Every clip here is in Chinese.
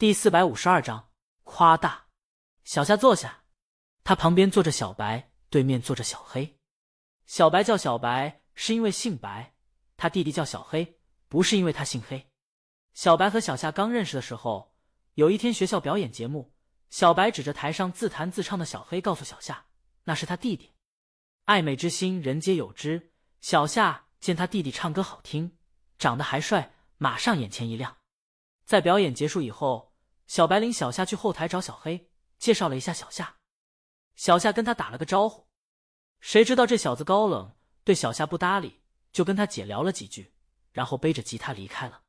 第四百五十二章夸大。小夏坐下，他旁边坐着小白，对面坐着小黑。小白叫小白是因为姓白，他弟弟叫小黑不是因为他姓黑。小白和小夏刚认识的时候，有一天学校表演节目，小白指着台上自弹自唱的小黑，告诉小夏那是他弟弟。爱美之心，人皆有之。小夏见他弟弟唱歌好听，长得还帅，马上眼前一亮。在表演结束以后，小白领小夏去后台找小黑，介绍了一下小夏。小夏跟他打了个招呼，谁知道这小子高冷，对小夏不搭理，就跟他姐聊了几句，然后背着吉他离开了。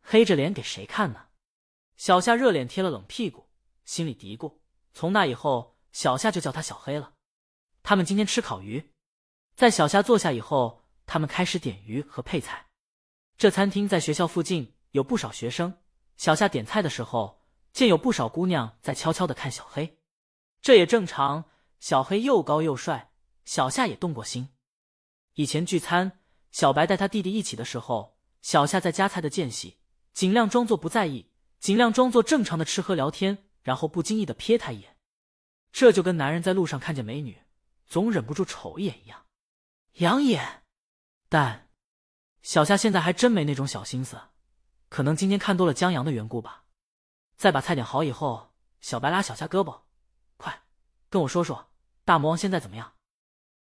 黑着脸给谁看呢？小夏热脸贴了冷屁股，心里嘀咕：从那以后，小夏就叫他小黑了。他们今天吃烤鱼，在小夏坐下以后，他们开始点鱼和配菜。这餐厅在学校附近，有不少学生。小夏点菜的时候，见有不少姑娘在悄悄的看小黑，这也正常。小黑又高又帅，小夏也动过心。以前聚餐，小白带他弟弟一起的时候，小夏在夹菜的间隙，尽量装作不在意，尽量装作正常的吃喝聊天，然后不经意的瞥他一眼，这就跟男人在路上看见美女，总忍不住瞅一眼一样，养眼。但小夏现在还真没那种小心思。可能今天看多了江阳的缘故吧。再把菜点好以后，小白拉小夏胳膊：“快跟我说说，大魔王现在怎么样？”“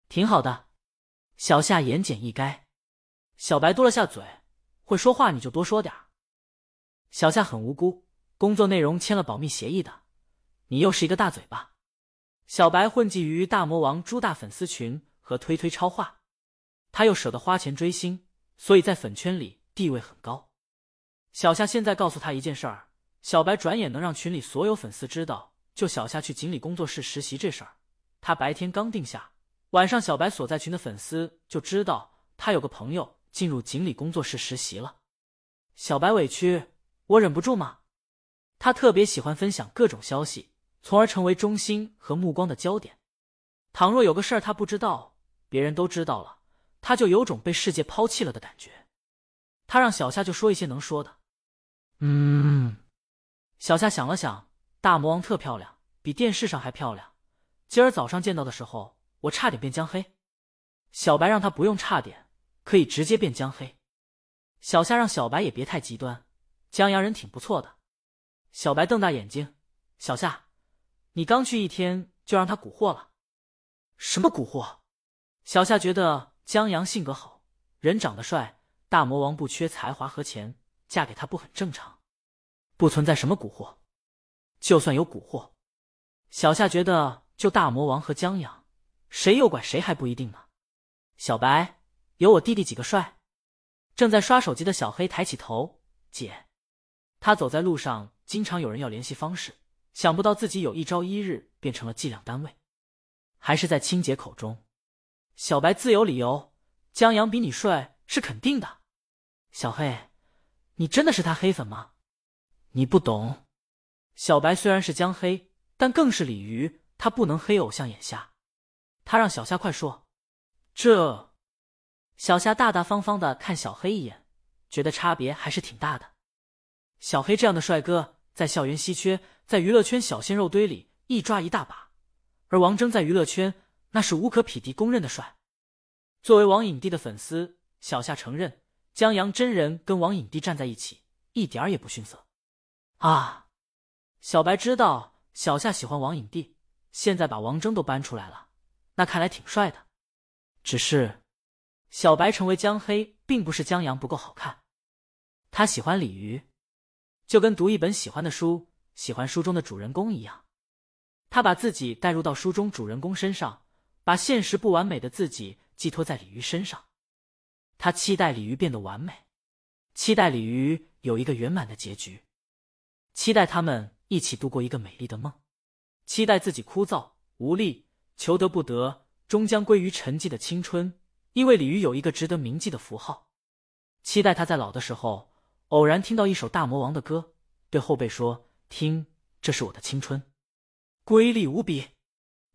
挺好的。”小夏言简意赅。小白嘟了下嘴：“会说话你就多说点小夏很无辜，工作内容签了保密协议的，你又是一个大嘴巴。小白混迹于大魔王朱大粉丝群和推推超话，他又舍得花钱追星，所以在粉圈里地位很高。小夏现在告诉他一件事儿，小白转眼能让群里所有粉丝知道，就小夏去锦鲤工作室实习这事儿。他白天刚定下，晚上小白所在群的粉丝就知道他有个朋友进入锦鲤工作室实习了。小白委屈，我忍不住吗？他特别喜欢分享各种消息，从而成为中心和目光的焦点。倘若有个事儿他不知道，别人都知道了，他就有种被世界抛弃了的感觉。他让小夏就说一些能说的。嗯，小夏想了想，大魔王特漂亮，比电视上还漂亮。今儿早上见到的时候，我差点变江黑。小白让他不用差点，可以直接变江黑。小夏让小白也别太极端，江阳人挺不错的。小白瞪大眼睛，小夏，你刚去一天就让他蛊惑了？什么蛊惑？小夏觉得江阳性格好，人长得帅，大魔王不缺才华和钱。嫁给他不很正常，不存在什么蛊惑。就算有蛊惑，小夏觉得就大魔王和江阳，谁诱拐谁还不一定呢。小白有我弟弟几个帅。正在刷手机的小黑抬起头，姐。他走在路上，经常有人要联系方式，想不到自己有一朝一日变成了计量单位，还是在青姐口中。小白自有理由，江阳比你帅是肯定的。小黑。你真的是他黑粉吗？你不懂，小白虽然是江黑，但更是鲤鱼，他不能黑偶像眼瞎。他让小夏快说。这小夏大大方方的看小黑一眼，觉得差别还是挺大的。小黑这样的帅哥在校园稀缺，在娱乐圈小鲜肉堆里一抓一大把，而王峥在娱乐圈那是无可匹敌、公认的帅。作为王影帝的粉丝，小夏承认。江阳真人跟王影帝站在一起，一点儿也不逊色啊！小白知道小夏喜欢王影帝，现在把王峥都搬出来了，那看来挺帅的。只是小白成为江黑，并不是江阳不够好看，他喜欢鲤鱼，就跟读一本喜欢的书，喜欢书中的主人公一样，他把自己带入到书中主人公身上，把现实不完美的自己寄托在鲤鱼身上。他期待鲤鱼变得完美，期待鲤鱼有一个圆满的结局，期待他们一起度过一个美丽的梦，期待自己枯燥无力、求得不得，终将归于沉寂的青春。因为鲤鱼有一个值得铭记的符号，期待他在老的时候偶然听到一首大魔王的歌，对后辈说：“听，这是我的青春，瑰丽无比。”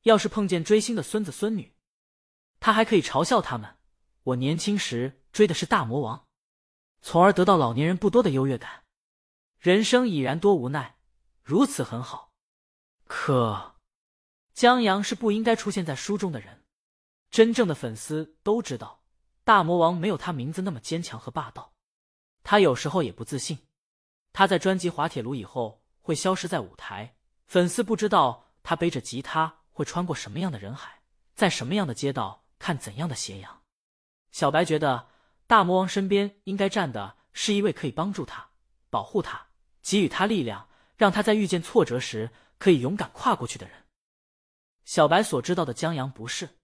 要是碰见追星的孙子孙女，他还可以嘲笑他们。我年轻时追的是大魔王，从而得到老年人不多的优越感。人生已然多无奈，如此很好。可江阳是不应该出现在书中的人。真正的粉丝都知道，大魔王没有他名字那么坚强和霸道。他有时候也不自信。他在专辑《滑铁卢》以后会消失在舞台，粉丝不知道他背着吉他会穿过什么样的人海，在什么样的街道看怎样的斜阳。小白觉得大魔王身边应该站的是一位可以帮助他、保护他、给予他力量，让他在遇见挫折时可以勇敢跨过去的人。小白所知道的江阳不是，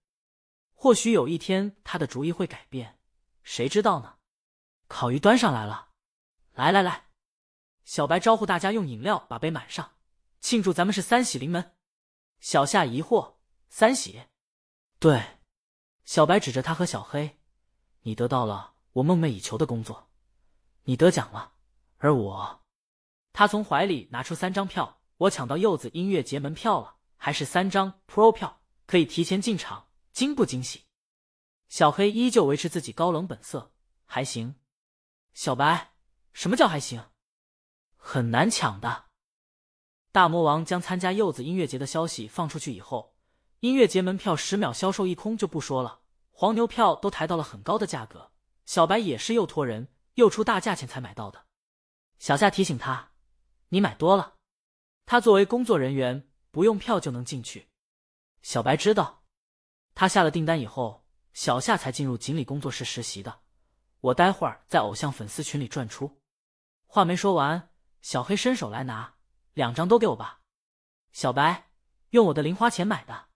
或许有一天他的主意会改变，谁知道呢？烤鱼端上来了，来来来。小白招呼大家用饮料把杯满上，庆祝咱们是三喜临门。小夏疑惑：“三喜？”对，小白指着他和小黑：“你得到了我梦寐以求的工作，你得奖了，而我……”他从怀里拿出三张票：“我抢到柚子音乐节门票了，还是三张 Pro 票，可以提前进场，惊不惊喜？”小黑依旧维持自己高冷本色：“还行。”小白：“什么叫还行？”很难抢的。大魔王将参加柚子音乐节的消息放出去以后，音乐节门票十秒销售一空就不说了，黄牛票都抬到了很高的价格。小白也是又托人又出大价钱才买到的。小夏提醒他：“你买多了。”他作为工作人员，不用票就能进去。小白知道，他下了订单以后，小夏才进入锦鲤工作室实习的。我待会儿在偶像粉丝群里转出。话没说完。小黑伸手来拿，两张都给我吧。小白用我的零花钱买的。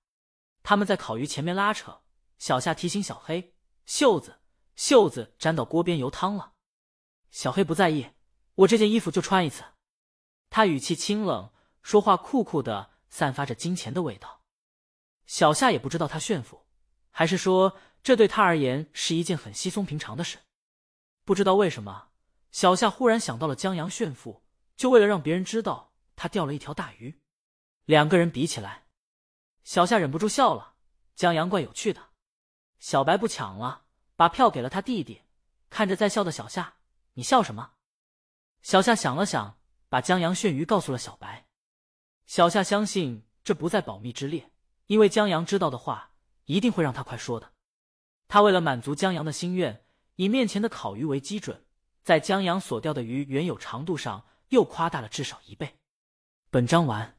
他们在烤鱼前面拉扯，小夏提醒小黑：“袖子，袖子沾到锅边油汤了。”小黑不在意，我这件衣服就穿一次。他语气清冷，说话酷酷的，散发着金钱的味道。小夏也不知道他炫富，还是说这对他而言是一件很稀松平常的事。不知道为什么，小夏忽然想到了江阳炫富。就为了让别人知道他钓了一条大鱼，两个人比起来，小夏忍不住笑了。江阳怪有趣的，小白不抢了，把票给了他弟弟。看着在笑的小夏，你笑什么？小夏想了想，把江阳炫鱼告诉了小白。小夏相信这不在保密之列，因为江阳知道的话，一定会让他快说的。他为了满足江阳的心愿，以面前的烤鱼为基准，在江阳所钓的鱼原有长度上。又夸大了至少一倍。本章完。